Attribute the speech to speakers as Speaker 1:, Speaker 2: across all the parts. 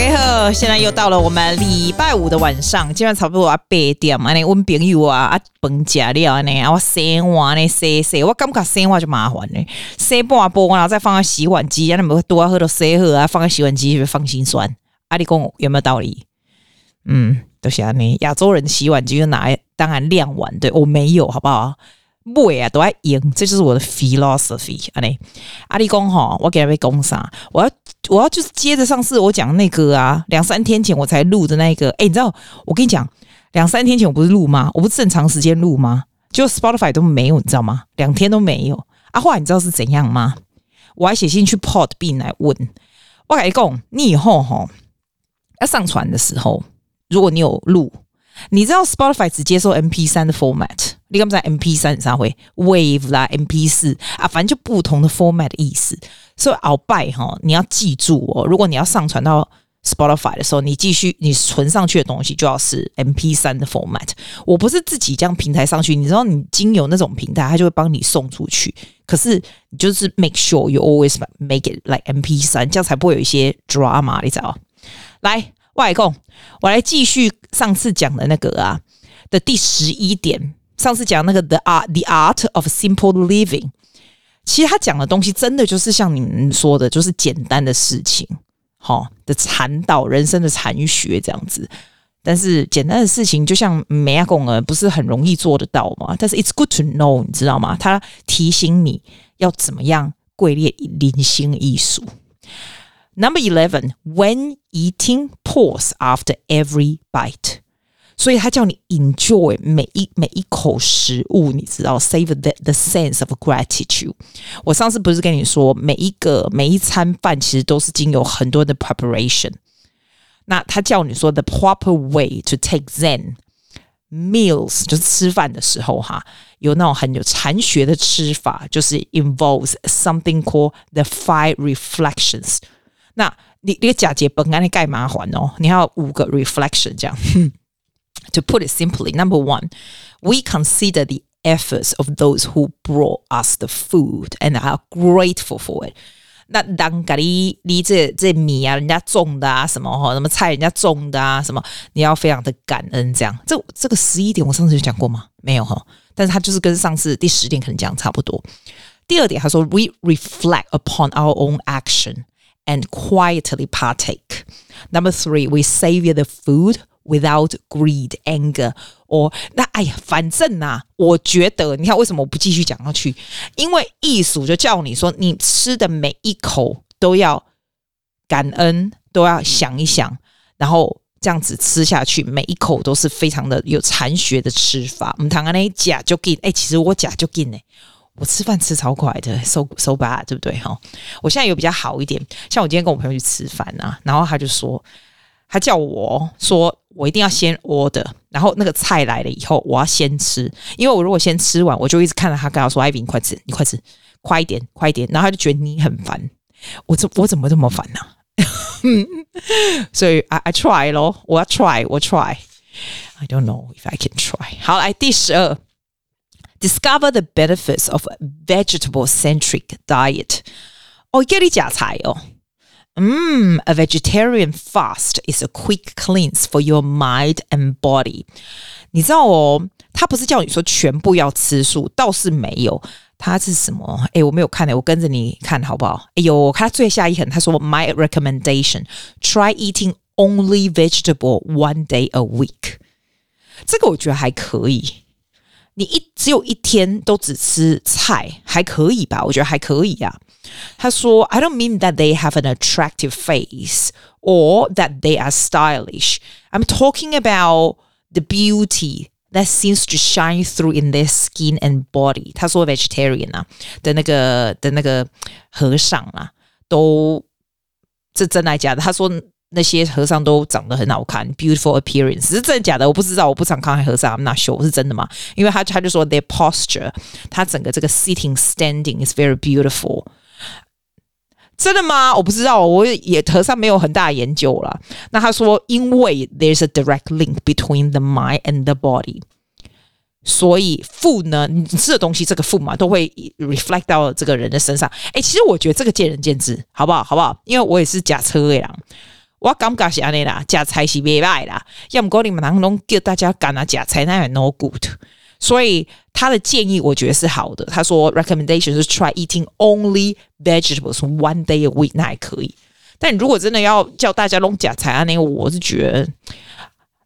Speaker 1: 家好，现在又到了我们礼拜五的晚上，今晚差不多啊八点啊，你问朋友啊啊饭吃了呢，啊我洗碗呢洗洗，我感觉洗碗就麻烦呢，洗半波然后再放在洗碗机，啊那么多喝都洗好啊，放在洗碗机会放心酸，啊你讲有没有道理？嗯，都是啊，你亚洲人洗碗机就拿来当然晾碗，对我没有，好不好？不啊，都爱赢，这就是我的 philosophy 啊！你阿里公哈，我给他们讲啥？我要我要就是接着上次我讲那个啊，两三天前我才录的那个。哎，你知道我跟你讲，两三天前我不是录吗？我不是正常时间录吗？就 Spotify 都没有，你知道吗？两天都没有。啊，后来你知道是怎样吗？我还写信去 Pod b e n 来问。我跟你讲，你以后哈要上传的时候，如果你有录，你知道 Spotify 只接受 MP3 的 format。你刚才 M P 三啥会 Wave 啦，M P 四啊，反正就不同的 format 的意思。所以鳌拜哈，你要记住哦，如果你要上传到 Spotify 的时候，你继续你存上去的东西就要是 M P 三的 format。我不是自己这样平台上去，你知道，你经由那种平台，它就会帮你送出去。可是你就是 make sure you always make it like M P 三，这样才不会有一些 drama，你知道？来，外公，我来继续上次讲的那个啊的第十一点。上次讲那个 the art the art of simple living，其实他讲的东西真的就是像你们说的，就是简单的事情，好的禅道人生的禅学这样子。但是简单的事情就像梅亚贡尔不是很容易做得到吗？但是 it's good to know，你知道吗？他提醒你要怎么样贵列临心艺术。Number eleven，when eating, pause after every bite。所以他叫你 enjoy 每一每一口食物，你知道 save the the sense of gratitude。我上次不是跟你说，每一个每一餐饭其实都是经由很多的 preparation。那他叫你说 the proper way to take Zen meals，就是吃饭的时候哈，有那种很有禅学的吃法，就是 involves something called the five reflections。那你你个假节本来你盖麻烦哦，你还有五个 reflection 这样。 To put it simply, number one, we consider the efforts of those who brought us the food and are grateful for it. 那当咖喱你这这米啊，人家种的啊，什么哈，什么菜人家种的啊，什么你要非常的感恩，这样。这这个十一点我上次有讲过吗？没有哈，但是他就是跟上次第十点可能讲差不多。第二点他说，we reflect upon our own action and quietly partake. Number three, we savor the food. Without greed, anger, or 那哎呀，反正呐、啊，我觉得你看为什么我不继续讲下去？因为艺术就叫你说，你吃的每一口都要感恩，都要想一想，然后这样子吃下去，每一口都是非常的有禅学的吃法。我们谈个那假就给哎，其实我假就给呢，我吃饭吃超快的，so so bad，对不对哈？我现在有比较好一点，像我今天跟我朋友去吃饭啊，然后他就说。他叫我说，我一定要先 order，然后那个菜来了以后，我要先吃，因为我如果先吃完，我就一直看着他，跟他说：“艾比，你快吃，你快吃，快一点，快一点。”然后他就觉得你很烦，我怎我怎么这么烦呢、所以 I I try 咯，我要 try，我 try，I don't know if I can try。好，来第十二，Discover the benefits of vegetable-centric diet。哦，给你加菜哦。嗯，a vegetarian fast is a quick cleanse for your mind and body。你知道哦，他不是叫你说全部要吃素，倒是没有。他是什么？哎，我没有看呢，我跟着你看好不好？哎呦，我看他最下一横，他说 My recommendation: try eating only vegetable one day a week。这个我觉得还可以。你一只有一天都只吃菜，还可以吧？我觉得还可以呀、啊。他说：“I don't mean that they have an attractive face or that they are stylish. I'm talking about the beauty that seems to shine through in their skin and body。”他说：“vegetarian 啊的那个的那个和尚啊，都这真的假的？”他说。那些和尚都长得很好看，beautiful appearance 是真的假的？我不知道，我不常看和尚，I'm not sure 是真的吗？因为他他就说 their posture，他整个这个 sitting standing is very beautiful， 真的吗？我不知道，我也和尚没有很大的研究了。那他说，因为 there's a direct link between the mind and the body，所以 food 呢，你吃的东西这个 food 嘛，都会 reflect 到这个人的身上。哎，其实我觉得这个见仁见智，好不好？好不好？因为我也是假车呀。我感觉是安尼啦，假菜是袂歹啦，要么讲你们能拢叫大家干啊假菜，那也 no good。所以他的建议我觉得是好的。他说 recommendation 是 try eating only vegetables one day a week，那还可以。但如果真的要叫大家弄假菜安尼，我是觉得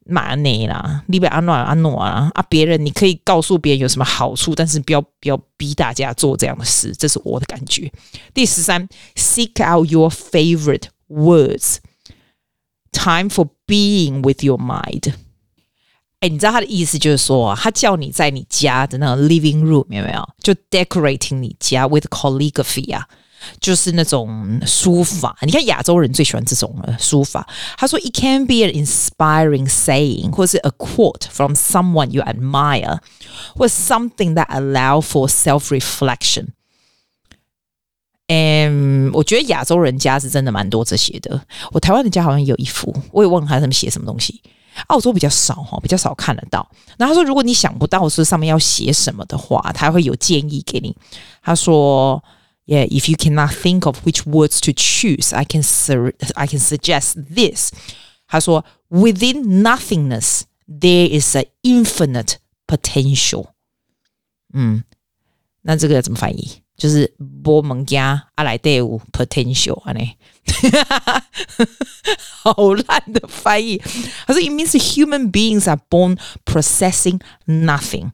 Speaker 1: 蛮难啦，你别安暖安暖啊啊！别人你可以告诉别人有什么好处，但是不要不要逼大家做这样的事，这是我的感觉。第十三，seek out your favorite words。Time for being with your mind。哎，你知道他的意思就是说，他叫你在你家的那个 living room 有没有？就 decorating 你家 with calligraphy 啊，就是那种书法。你看亚洲人最喜欢这种书法。他说，it can be an inspiring saying，或是 a quote from someone you admire，或 something that allow for self reflection。嗯，我觉得亚洲人家是真的蛮多这些的。我台湾的家好像有一幅，我也忘了他上面写什么东西。 澳洲比较少哈，比较少看得到。然后他说，如果你想不到是上面要写什么的话，他会有建议给你。他说，Yeah, if you cannot think of which words to choose, I can sur I can suggest this。他说，Within nothingness, there is an infinite potential。嗯，那这个怎么翻译？就是波蒙加阿莱德乌 potential 啊，呢，好烂的翻译。他说：“It means human beings are born processing nothing,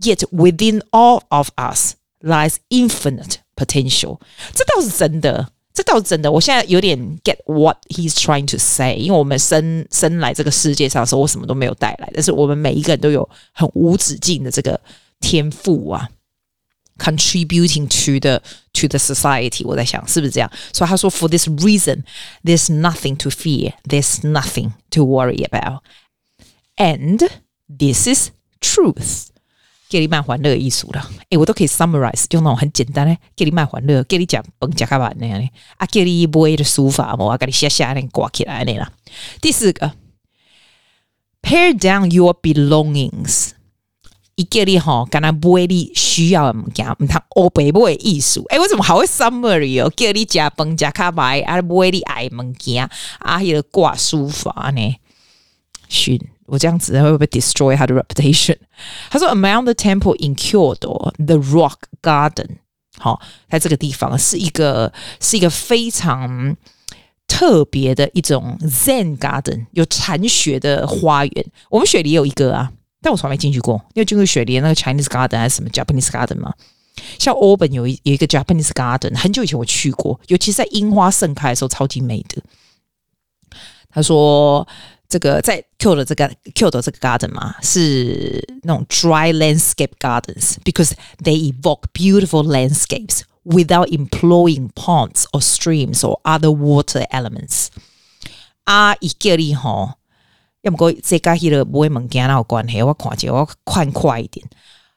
Speaker 1: yet within all of us lies infinite potential。”这倒是真的，这倒是真的。我现在有点 get what he's trying to say，因为我们生生来这个世界上的时候，我什么都没有带来，但是我们每一个人都有很无止境的这个天赋啊。contributing to the to the society，我在想是不是这样？所以他说，for this reason, there's nothing to fear, there's nothing to worry about, and this is truth。给你卖欢乐艺术了，诶，我都可以 summarize，就那种很简单的，给你卖欢乐，给你讲崩加卡板那样的，啊，给你一波的书法，我给你写写那挂起来那啦。第四个，pare down your belongings。 一个你哈，跟他买你需要的物件，唔通欧北部的艺术。哎，我怎么还会 summary 哦？叫你食饭食卡买，啊，买你爱物件，啊，迄个挂书法呢？逊，我这样子会不会 destroy 他的 reputation？他说，Among the temple in Kyoto, the Rock Garden，好，在这个地方是一个是一个非常特别的一种 Zen Garden，有禅学的花园。我们雪梨有一个啊。但我从来没进去过。你有进过雪梨那个 Chinese Garden 还是什么 Japanese Garden 吗？像 a 本有一有一个 Japanese Garden，很久以前我去过，尤其是在樱花盛开的时候，超级美的。他说，这个在 Kyoto 的这个 Kyoto 的这个 Garden 嘛，是那种 Dry Landscape Gardens，because they evoke beautiful landscapes without employing ponds or streams or other water elements。啊，一个哩吼。要么过这个迄个不会物件那有关系，我看一下，我看快一点。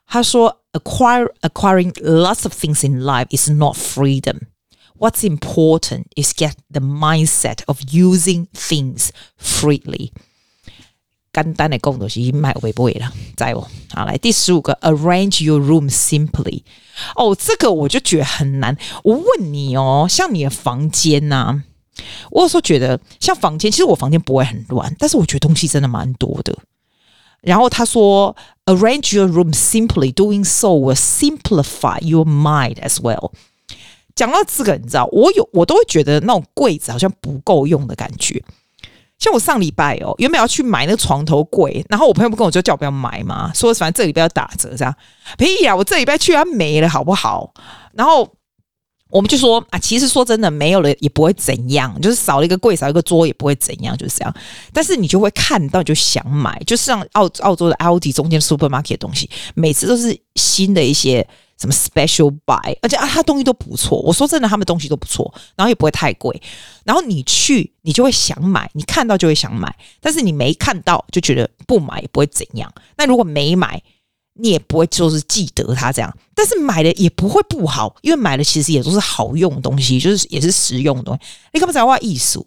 Speaker 1: 他说，acquire acquiring lots of things in life is not freedom. What's important is get the mindset of using things freely。简单的讲就是买会不会了，在我好来第十五个，arrange your room simply。哦，这个我就觉得很难。我问你哦，像你的房间呐、啊？我有时候觉得，像房间，其实我房间不会很乱，但是我觉得东西真的蛮多的。然后他说，arrange your room simply, doing so will simplify your mind as well。讲到这个，你知道，我有我都会觉得那种柜子好像不够用的感觉。像我上礼拜哦，原本要去买那个床头柜，然后我朋友不跟我说叫我不要买嘛，说反正这礼拜要打折，这样。屁呀，我这礼拜去它没了，好不好？然后。我们就说啊，其实说真的，没有了也不会怎样，就是少了一个柜，少一个桌也不会怎样，就是这样。但是你就会看到，就想买，就像澳澳洲的 Aldi 中间 supermarket 的东西，每次都是新的一些什么 special buy，而且啊，它东西都不错。我说真的，他们东西都不错，然后也不会太贵。然后你去，你就会想买，你看到就会想买，但是你没看到就觉得不买也不会怎样。那如果没买，你也不会就是记得它这样，但是买了也不会不好，因为买了其实也都是好用的东西，就是也是实用的东西。你干嘛在话艺术？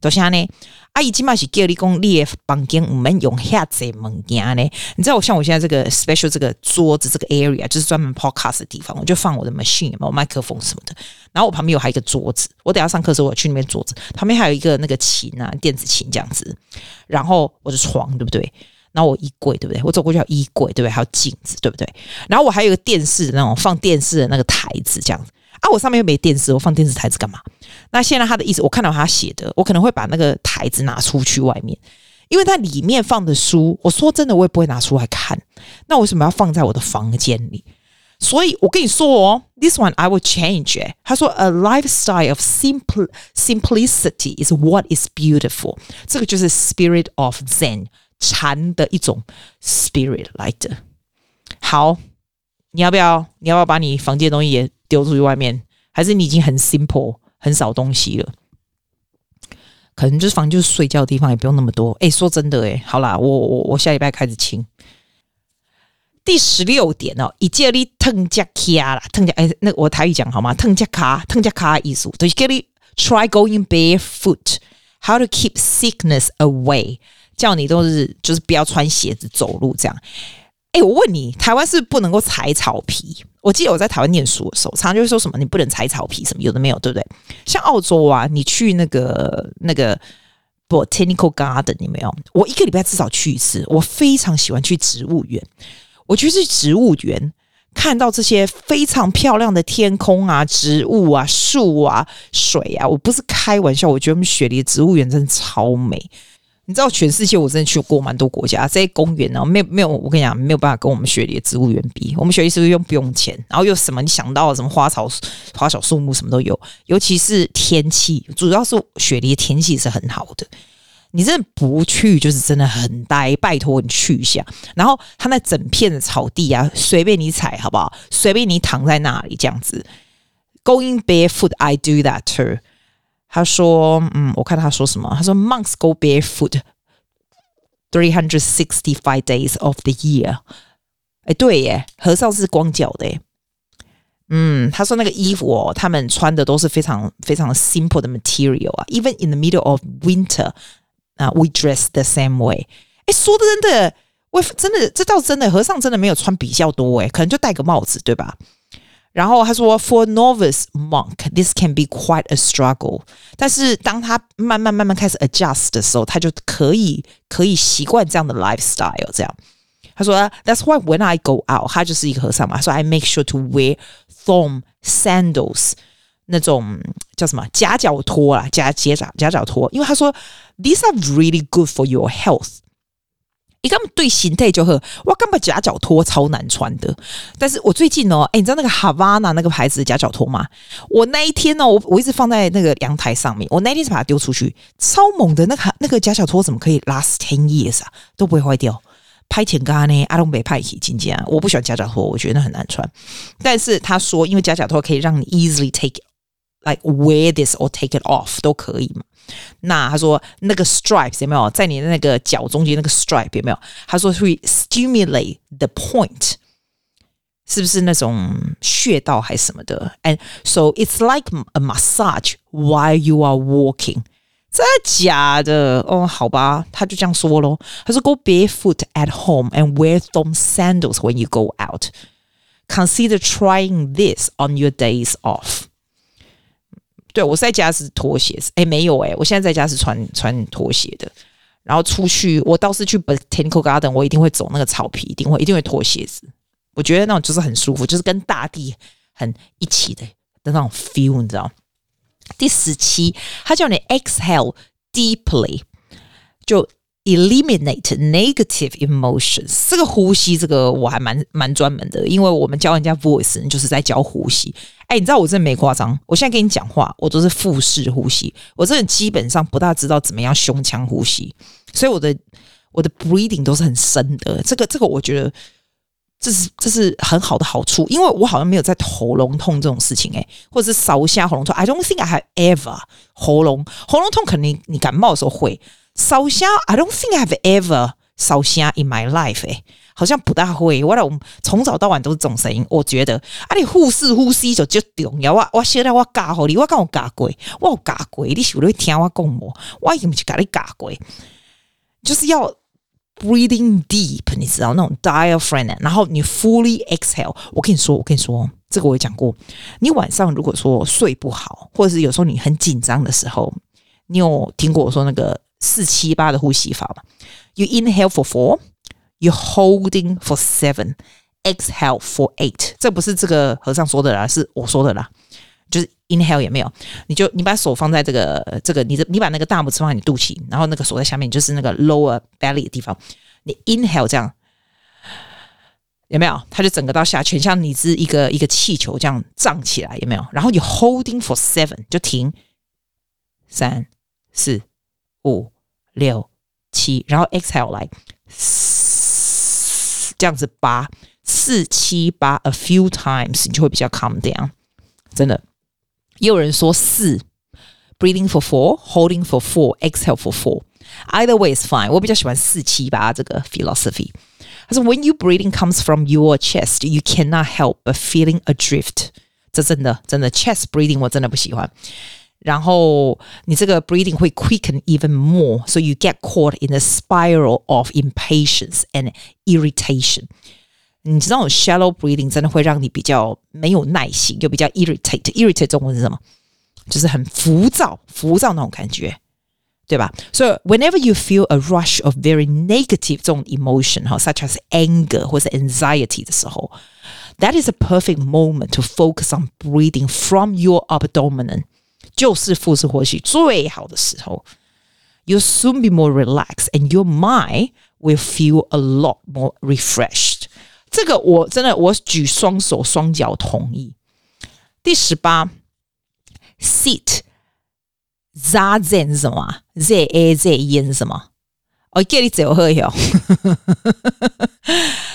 Speaker 1: 都是呢。阿姨起码是叫你讲，你的房间唔免用遐济物件呢。你知道我像我现在这个 special 这个桌子这个 area 就是专门 podcast 的地方，我就放我的 machine 有麦克风什么的。然后我旁边有还有一个桌子，我等下上课的时候我去那边桌子旁边还有一个那个琴啊，电子琴这样子。然后我的床对不对？然后我衣柜对不对？我走过去有衣柜对不对？还有镜子对不对？然后我还有一个电视的那种放电视的那个台子这样子。啊，我上面又没电视，我放电视台子干嘛？那现在他的意思，我看到他写的，我可能会把那个台子拿出去外面，因为它里面放的书，我说真的，我也不会拿出来看。那为什么要放在我的房间里？所以我跟你说哦，this one I will change。他说，a lifestyle of simple simplicity is what is beautiful。这个就是 spirit of Zen 禅的一种 spirit 来的。好，你要不要？你要不要把你房间的东西也？丢出去外面，还是你已经很 simple，很少东西了？可能就是房就是睡觉的地方，也不用那么多。哎、欸，说真的、欸，哎，好啦，我我我下礼拜开始清。第十六点哦，以借力腾加卡啦，腾加哎，那我台语讲好吗？腾加卡，腾加卡意思就是叫你 try going barefoot，how to keep sickness away，叫你都是就是不要穿鞋子走路这样。哎、我问你，台湾是不，是不能够踩草皮？我记得我在台湾念书的时候，常常就会说什么你不能踩草皮，什么有的没有，对不对？像澳洲啊，你去那个那个 Botanical Garden，你没有？我一个礼拜至少去一次。我非常喜欢去植物园。我觉得去植物园看到这些非常漂亮的天空啊、植物啊、树啊、水啊，我不是开玩笑。我觉得我们雪梨的植物园真的超美。你知道全世界我真的去过蛮多国家，这些公园呢，没有没有，我跟你讲没有办法跟我们雪梨的植物园比。我们雪梨是不是用不用钱？然后又什么你想到什么花草花草树木什么都有，尤其是天气，主要是雪梨的天气是很好的。你真的不去就是真的很呆，拜托你去一下。然后它那整片的草地啊，随便你踩好不好？随便你躺在那里这样子。Going barefoot, I do that too. 他说：“嗯，我看他说什么？他说，Monks go barefoot three hundred sixty five days of the year。哎，对耶，和尚是光脚的耶。嗯，他说那个衣服哦，他们穿的都是非常非常 simple 的 material 啊。Even in the middle of winter，啊，we dress the same way。哎，说的真的，我真的这倒是真的，和尚真的没有穿比较多哎，可能就戴个帽子，对吧？” 然后他说，For a novice monk, this can be quite a struggle。但是当他慢慢慢慢开始 adjust 的时候，他就可以可以习惯这样的 lifestyle。这样，他说，That's why when I go out，他就是一个和尚嘛，所以 I make sure to wear thong sandals，那种叫什么夹脚拖啦，夹夹脚夹脚拖，因为他说，These are really good for your health。 你根本对形态就很，我根本夹脚拖超难穿的。但是我最近哦，哎，你知道那个 Havana 那个牌子的夹脚拖吗？我那一天呢，我我一直放在那个阳台上面。我那天是把它丢出去，超猛的。那个那个夹脚拖怎么可以 last ten years 啊？都不会坏掉。拍前嘎呢，阿东北派起今天我不喜欢夹脚拖，我觉得很难穿。但是他说，因为夹脚拖可以让你 easily take like wear this or take it off 都可以嘛。那他说那个 stripes 有没有在你的那个脚中间那个 stripe 有没有？他说会 stimulate the point，是不是那种穴道还是什么的？And so it's like a massage while you are walking。真的假的？哦，好吧，他就这样说咯。他说 Go barefoot at home and wear thong sandals when you go out. Consider trying this on your days off. 对，我在家是拖鞋子，哎，没有哎，我现在在家是穿穿拖鞋的。然后出去，我倒是去 Botanical Garden，我一定会走那个草皮，一定会一定会脱鞋子。我觉得那种就是很舒服，就是跟大地很一起的的那种 feel，你知道？第十七，他叫你 exhale deeply，就。Eliminate negative emotions，这个呼吸，这个我还蛮蛮专门的，因为我们教人家 voice 就是在教呼吸。哎，你知道我真的没夸张，我现在跟你讲话，我都是腹式呼吸，我真的基本上不大知道怎么样胸腔呼吸，所以我的我的 breathing 都是很深的。这个这个，我觉得这是这是很好的好处，因为我好像没有在喉咙痛这种事情，哎，或者是烧声喉咙痛。I don't think I have ever 喉咙喉咙痛，肯定你感冒的时候会。烧香，I don't think I've ever 烧香 in my life 诶、好像不大会。我俩从早到晚都是这种声音，我觉得啊，你腹式呼吸就就重要。我我现在我教好你，我跟我教过，我有教过，你是不是听我讲么？我已经去跟你教过，就是要 breathing deep，你知道那种 diaphragm，然后你 fully exhale。我跟你说，我跟你说，这个我也讲过。你晚上如果说睡不好，或者是有时候你很紧张的时候，你有听过我说那个四七八的呼吸法吗？You inhale for four, you holding for seven, exhale for eight。这不是这个和尚说的啦，是我说的啦。就是 inhale 也没有，你就你把手放在这个这个，你的你把那个大拇指放在你肚脐，然后那个手在下面，就是那个 lower belly 的地方。你 inhale 这样有没有？它就整个到下全像你是一个一个气球这样胀起来，有没有？然后你 holding for seven 就停，三四五六。七，然后 exhale 来，这样子八四七八 a few times，你就会比较 calm down。真的，也有人说四，breathing for four，holding for four，exhale for four。Either way is fine。我比较喜欢四七八这个 philosophy。他说，when you breathing comes from your chest, you cannot help but feeling adrift。这真的真的 chest breathing 我真的不喜欢。 然后你这个 breathing 会 quicken even more，so you get caught in a spiral of impatience and irritation。你知道，有 shallow breathing 真的会让你比较没有耐心，又比较 irritate。irritate 中文是什么？就是很浮躁，浮躁那种感觉，对吧？So whenever you feel a rush of very negative 这种 emotion 哈，such as anger 或者 anxiety 的时候，that is a perfect moment to focus on breathing from your abdomen。 就是腹式呼吸最好的时候。You'll soon be more relaxed, and your mind will feel a lot more refreshed。这个我真的我举双手双脚同意。第十八，sit zazen 是什么？z a z e n 是什么？我给你最后喝一下。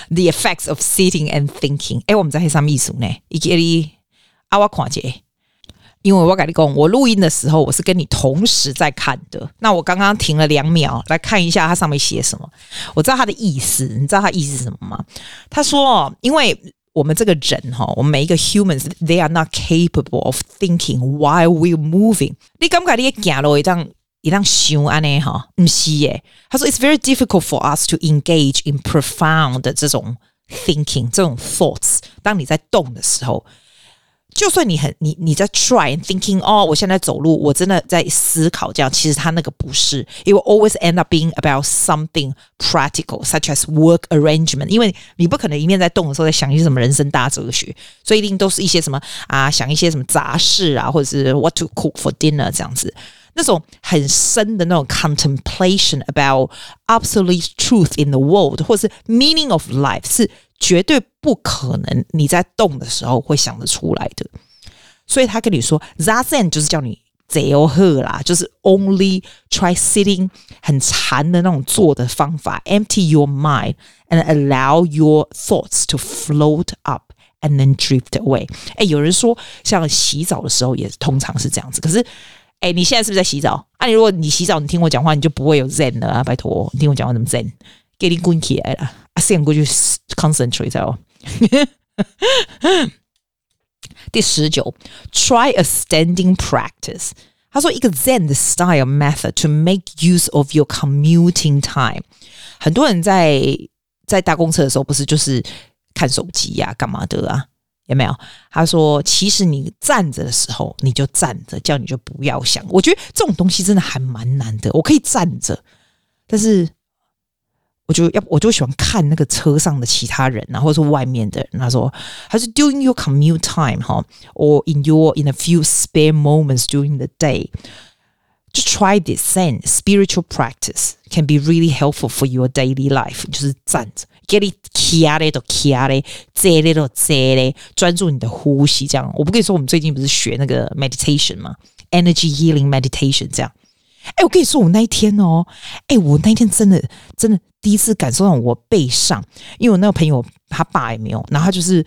Speaker 1: The effects of sitting and thinking。哎，我们在黑上秘书呢？一给你啊，我看一 因为我跟你讲，我录音的时候我是跟你同时在看的。那我刚刚停了两秒来看一下它上面写什么。我知道它的意思，你知道它意思是什么吗？他说，因为我们这个人哈，我们每一个 humans，they are not capable of thinking while we're moving。你感觉你也行路一张一张想安呢哈？不是耶。他说，it's very difficult for us to engage in profound 这种 thinking，这种 thoughts。当你在动的时候。就算你很你你在 try and thinking 哦，我现在走路，我真的在思考这样，其实他那个不是，it will always end up being about something practical such as work arrangement。因为你不可能一面在动的时候在想一些什么人生大哲学，所以一定都是一些什么啊，想一些什么杂事啊，或者是 what to cook for dinner 这样子，那种很深的那种 contemplation about absolute truth in the world 或是 meaning of life 是。 绝对不可能你在动的时候会想得出来的，所以他跟你说 Zazen 就是叫你 zero 啦，就是 only try sitting 很禅的那种坐的方法，empty your mind and allow your thoughts to float up and then drift away。哎，有人说像洗澡的时候也通常是这样子，可是哎，你现在是不是在洗澡？啊，如果你洗澡，你听我讲话，你就不会有 Zen 了啊！拜托，你听我讲话怎么 Zen？给你滚起来了，啊，先过去 concentrate 哦。第十九，try a standing practice。他说一个 Zen 的 style method to make use of your commuting time。很多人在在搭公车的时候，不是就是看手机呀，啊，干嘛的啊？有没有？他说，其实你站着的时候，你就站着，叫你就不要想。我觉得这种东西真的还蛮难的。我可以站着，但是。我就要，我就喜欢看那个车上的其他人，然后是外面的人。他说，还是 during your commute time 哈，or in your in a few spare moments during the day，就 try this Zen spiritual practice can be really helpful for your daily life。就是站着，get it，卡嘞都卡嘞，坐嘞都坐嘞，专注你的呼吸。这样，我不跟你说，我们最近不是学那个 meditation 吗？Energy healing meditation 这样。 哎，我跟你说，我那一天哦，哎，我那一天真的真的第一次感受到我背上，因为我那个朋友他爸也没有，然后他就是，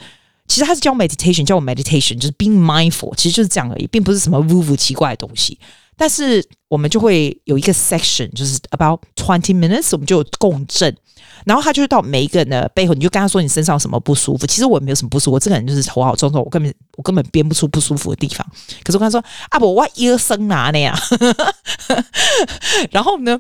Speaker 1: 其实他是教 meditation，教我 meditation，就是 being mindful，其实就是这样而已，并不是什么 woo 奇怪的东西。但是我们就会有一个 section，就是 about twenty minutes，我们就有共振。然后他就到每一个人的背后，你就跟他说你身上有什么不舒服。其实我也没有什么不舒服，我这个人就是头好重重，我根本我根本编不出不舒服的地方。可是我跟他说啊不，我医生哪里啊？然后呢，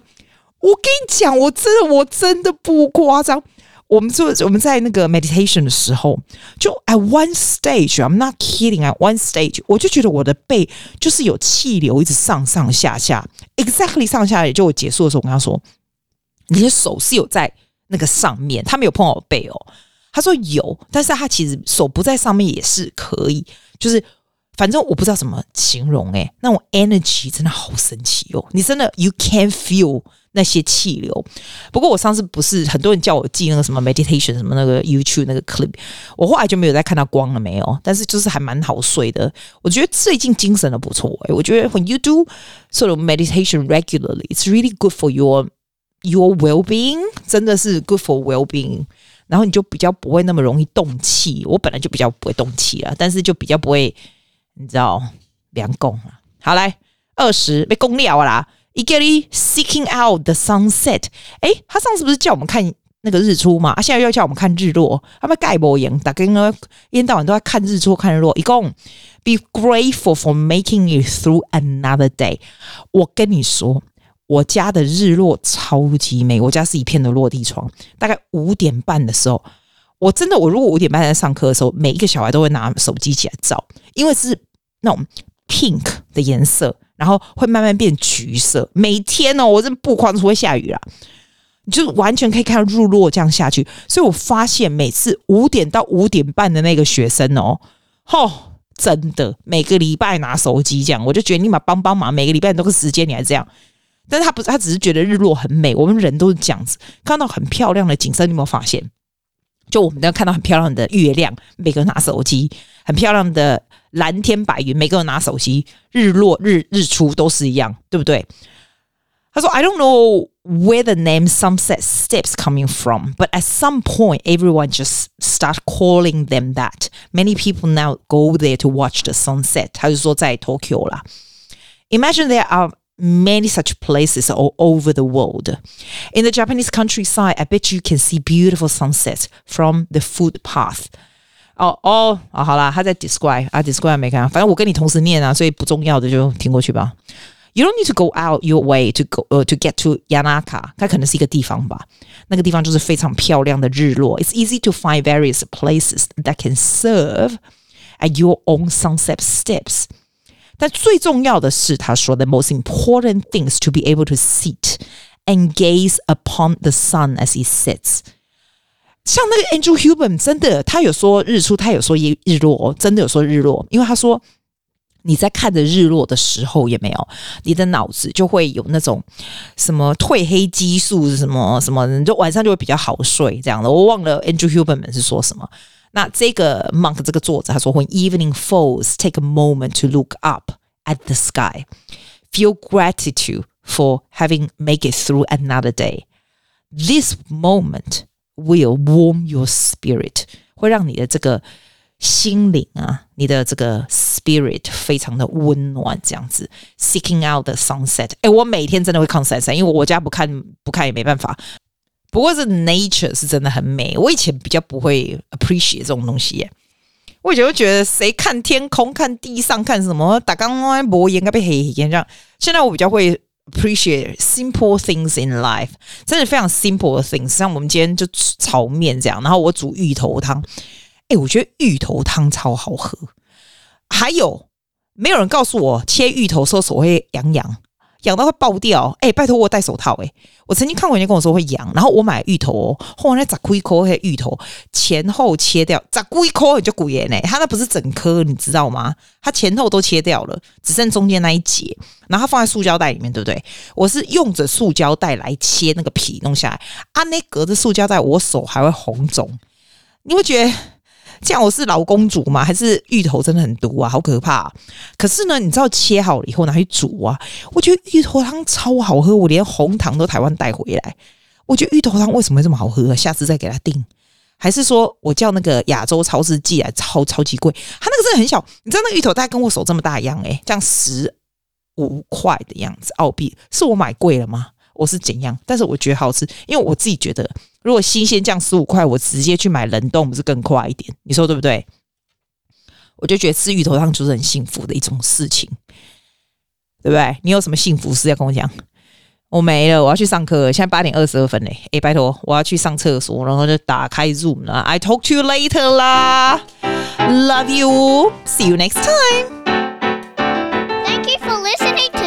Speaker 1: 我跟你讲，我真的我真的不夸张。我们就我们在那个 meditation 的时候，就 at one stage，I'm not kidding，at one stage，我就觉得我的背就是有气流一直上上下下，exactly 上下也就我结束的时候，我跟他说，你的手是有在那个上面，他没有碰到我背哦。他说有，但是他其实手不在上面也是可以，就是反正我不知道怎么形容诶，那种 energy 真的好神奇哦，你真的 you can feel。那些气流，不过我上次不是很多人叫我记那个什么 meditation 什么那个 YouTube 那个 clip，我后来就没有再看到光了没有，但是就是还蛮好睡的。我觉得最近精神的不错诶，我觉得 when you do sort of meditation regularly, it's really good for your your well being，真的是 good for well being。然后你就比较不会那么容易动气，我本来就比较不会动气了，但是就比较不会，你知道两功啊。好来二十被攻了啦。Eagerly seeking out the sunset。哎，他上次不是叫我们看那个日出吗？啊，现在又叫我们看日落。他们盖博赢，大家呢一天到晚都在看日出、看日落。一共 be grateful for making it through another day。我跟你说，我家的日落超级美。我家是一片的落地窗。大概五点半的时候，我真的，我如果五点半在上课的时候，每一个小孩都会拿手机起来照，因为是那种 pink 的颜色。然后会慢慢变橘色，每天哦，我真不夸张，除非下雨啦，你就完全可以看到日落这样下去。所以我发现每次五点到五点半的那个学生哦，吼、哦，真的每个礼拜拿手机这样，我就觉得你嘛帮帮忙，每个礼拜都个时间你还这样。但是他不是，他只是觉得日落很美。我们人都是这样子，看到很漂亮的景色，你有没有发现？就我们都要看到很漂亮的月亮，每个拿手机，很漂亮的。蓝天白云，每个人拿手机，日落日日出都是一样，对不对？他说：“I don't know where the name sunset steps coming from, but at some point, everyone just start calling them that. Many people now go there to watch the sunset。”他就说在 Tokyo 啦。Imagine there are many such places all over the world. In the Japanese countryside, I bet you can see beautiful sunsets from the footpath. 哦哦啊，好啦，他在 describe 啊，describe 没看，反正我跟你同时念啊，所以不重要的就听过去吧。You don't need to go out your way to go 呃、uh, to get to Yanaka，它可能是一个地方吧。那个地方就是非常漂亮的日落。It's easy to find various places that can serve at your own sunset steps。但最重要的是，他说 the most important things to be able to sit and gaze upon the sun as it sets。 像那个 Andrew Huberman 真的，他有说日出，他有说日日落，真的有说日落。因为他说你在看着日落的时候，也没有你的脑子就会有那种什么褪黑激素什么什么，你就晚上就会比较好睡这样的。我忘了 Andrew Huberman 是说什么。那这个 Monk 这个作者他说，When evening falls, take a moment to look up at the sky, feel gratitude for having make it through another day. This moment. Will warm your spirit，会让你的这个心灵啊，你的这个 spirit 非常的温暖，这样子。Seeking out the sunset，哎，我每天真的会看 sunset，因为我家不看不看也没办法。不过是 nature 是真的很美，我以前比较不会 appreciate 这种东西耶。我以前会觉得谁看天空、看地上、看什么，打刚刚博应该被黑黑这样。现在我比较会。Appreciate simple things in life，真的非常 simple 的 things。像我们今天就炒面这样，然后我煮芋头汤，哎，我觉得芋头汤超好喝。还有，没有人告诉我切芋头时候手会痒痒。痒到会爆掉，哎、拜托我戴手套，哎，我曾经看过人家跟我说会痒，然后我买芋头哦，后来再摘一颗芋头前后切掉，摘一颗你就古盐呢，它那不是整颗，你知道吗？它前后都切掉了，只剩中间那一节，然后它放在塑胶袋里面，对不对？我是用着塑胶袋来切那个皮弄下来，啊，那隔着塑胶袋，我手还会红肿，你会觉得？这样我是老公煮吗？还是芋头真的很毒啊？好可怕啊！可是呢，你知道切好了以后拿去煮啊，我觉得芋头汤超好喝，我连红糖都台湾带回来。我觉得芋头汤为什么会这么好喝？下次再给他订，还是说我叫那个亚洲超市寄来，超超级贵？他那个真的很小，你知道那芋头大概跟我手这么大一样诶、这样十五块的样子，澳币，是我买贵了吗？我是怎样？但是我觉得好吃，因为我自己觉得，如果新鲜酱十五块，我直接去买冷冻不是更快一点？你说对不对？我就觉得吃芋头汤就是很幸福的一种事情，对不对？你有什么幸福事要跟我讲？我没了，我要去上课。现在八点二十二分嘞，哎，拜托，我要去上厕所，然后就打开 Zoom 了。I talk to you later 啦，Love you, see you next time.
Speaker 2: Thank you for listening to